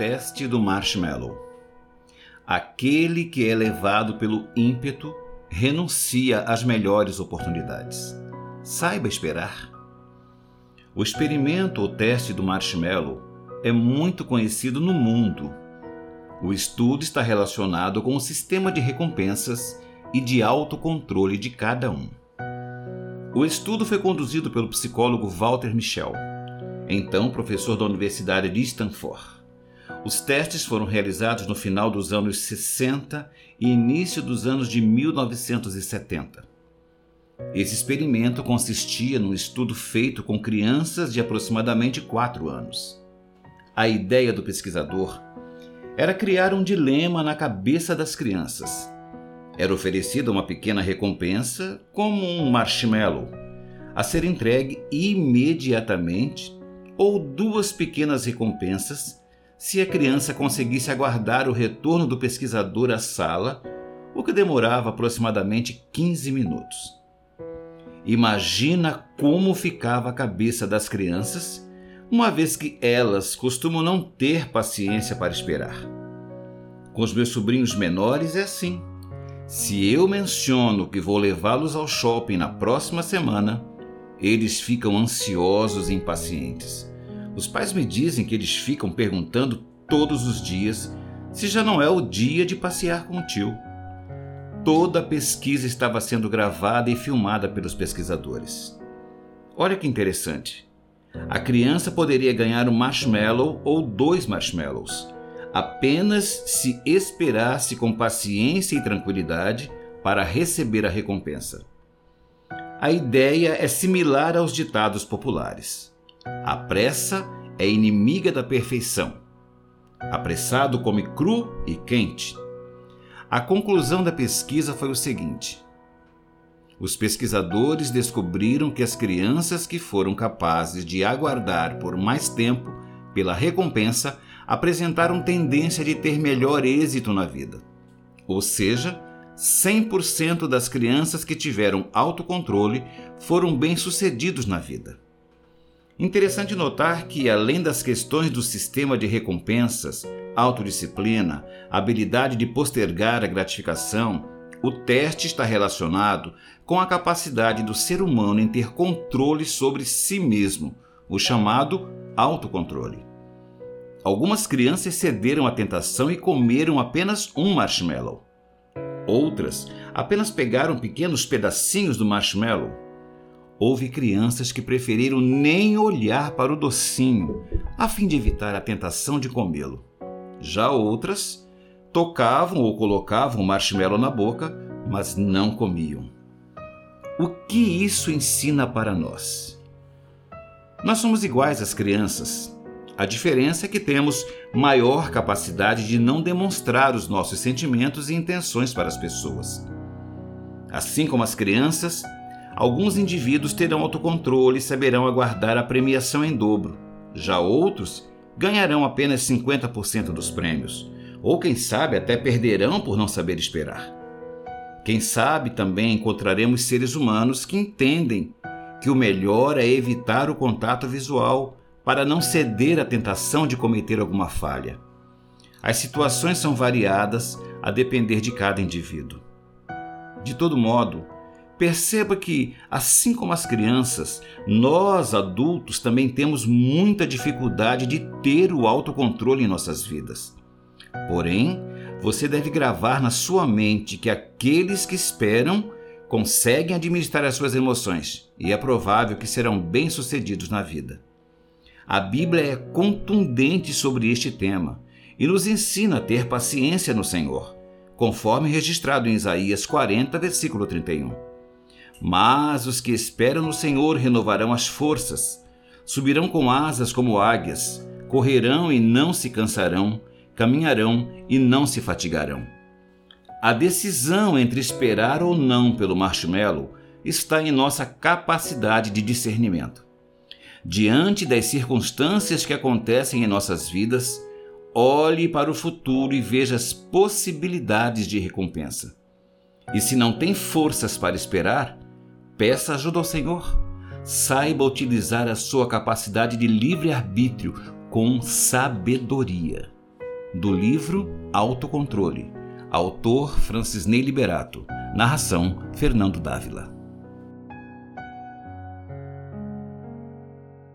teste do marshmallow. Aquele que é levado pelo ímpeto renuncia às melhores oportunidades. Saiba esperar. O experimento ou teste do marshmallow é muito conhecido no mundo. O estudo está relacionado com o sistema de recompensas e de autocontrole de cada um. O estudo foi conduzido pelo psicólogo Walter Michel, então professor da Universidade de Stanford. Os testes foram realizados no final dos anos 60 e início dos anos de 1970. Esse experimento consistia num estudo feito com crianças de aproximadamente 4 anos. A ideia do pesquisador era criar um dilema na cabeça das crianças. Era oferecida uma pequena recompensa, como um marshmallow, a ser entregue imediatamente, ou duas pequenas recompensas se a criança conseguisse aguardar o retorno do pesquisador à sala, o que demorava aproximadamente 15 minutos. Imagina como ficava a cabeça das crianças, uma vez que elas costumam não ter paciência para esperar. Com os meus sobrinhos menores é assim. Se eu menciono que vou levá-los ao shopping na próxima semana, eles ficam ansiosos e impacientes. Os pais me dizem que eles ficam perguntando todos os dias se já não é o dia de passear com o tio. Toda a pesquisa estava sendo gravada e filmada pelos pesquisadores. Olha que interessante. A criança poderia ganhar um marshmallow ou dois marshmallows, apenas se esperasse com paciência e tranquilidade para receber a recompensa. A ideia é similar aos ditados populares. A pressa é inimiga da perfeição. Apressado come cru e quente. A conclusão da pesquisa foi o seguinte: os pesquisadores descobriram que as crianças que foram capazes de aguardar por mais tempo pela recompensa apresentaram tendência de ter melhor êxito na vida. Ou seja, 100% das crianças que tiveram autocontrole foram bem-sucedidos na vida. Interessante notar que, além das questões do sistema de recompensas, autodisciplina, habilidade de postergar a gratificação, o teste está relacionado com a capacidade do ser humano em ter controle sobre si mesmo, o chamado autocontrole. Algumas crianças cederam à tentação e comeram apenas um marshmallow. Outras apenas pegaram pequenos pedacinhos do marshmallow Houve crianças que preferiram nem olhar para o docinho, a fim de evitar a tentação de comê-lo. Já outras tocavam ou colocavam o marshmallow na boca, mas não comiam. O que isso ensina para nós? Nós somos iguais às crianças. A diferença é que temos maior capacidade de não demonstrar os nossos sentimentos e intenções para as pessoas. Assim como as crianças, Alguns indivíduos terão autocontrole e saberão aguardar a premiação em dobro. Já outros ganharão apenas 50% dos prêmios, ou quem sabe até perderão por não saber esperar. Quem sabe também encontraremos seres humanos que entendem que o melhor é evitar o contato visual para não ceder à tentação de cometer alguma falha. As situações são variadas a depender de cada indivíduo. De todo modo, Perceba que, assim como as crianças, nós adultos também temos muita dificuldade de ter o autocontrole em nossas vidas. Porém, você deve gravar na sua mente que aqueles que esperam conseguem administrar as suas emoções e é provável que serão bem-sucedidos na vida. A Bíblia é contundente sobre este tema e nos ensina a ter paciência no Senhor, conforme registrado em Isaías 40, versículo 31. Mas os que esperam no Senhor renovarão as forças, subirão com asas como águias, correrão e não se cansarão, caminharão e não se fatigarão. A decisão entre esperar ou não pelo marshmallow está em nossa capacidade de discernimento. Diante das circunstâncias que acontecem em nossas vidas, olhe para o futuro e veja as possibilidades de recompensa. E se não tem forças para esperar, Peça ajuda ao Senhor. Saiba utilizar a sua capacidade de livre-arbítrio com sabedoria. do livro Autocontrole, autor Francisney Liberato, narração Fernando Dávila.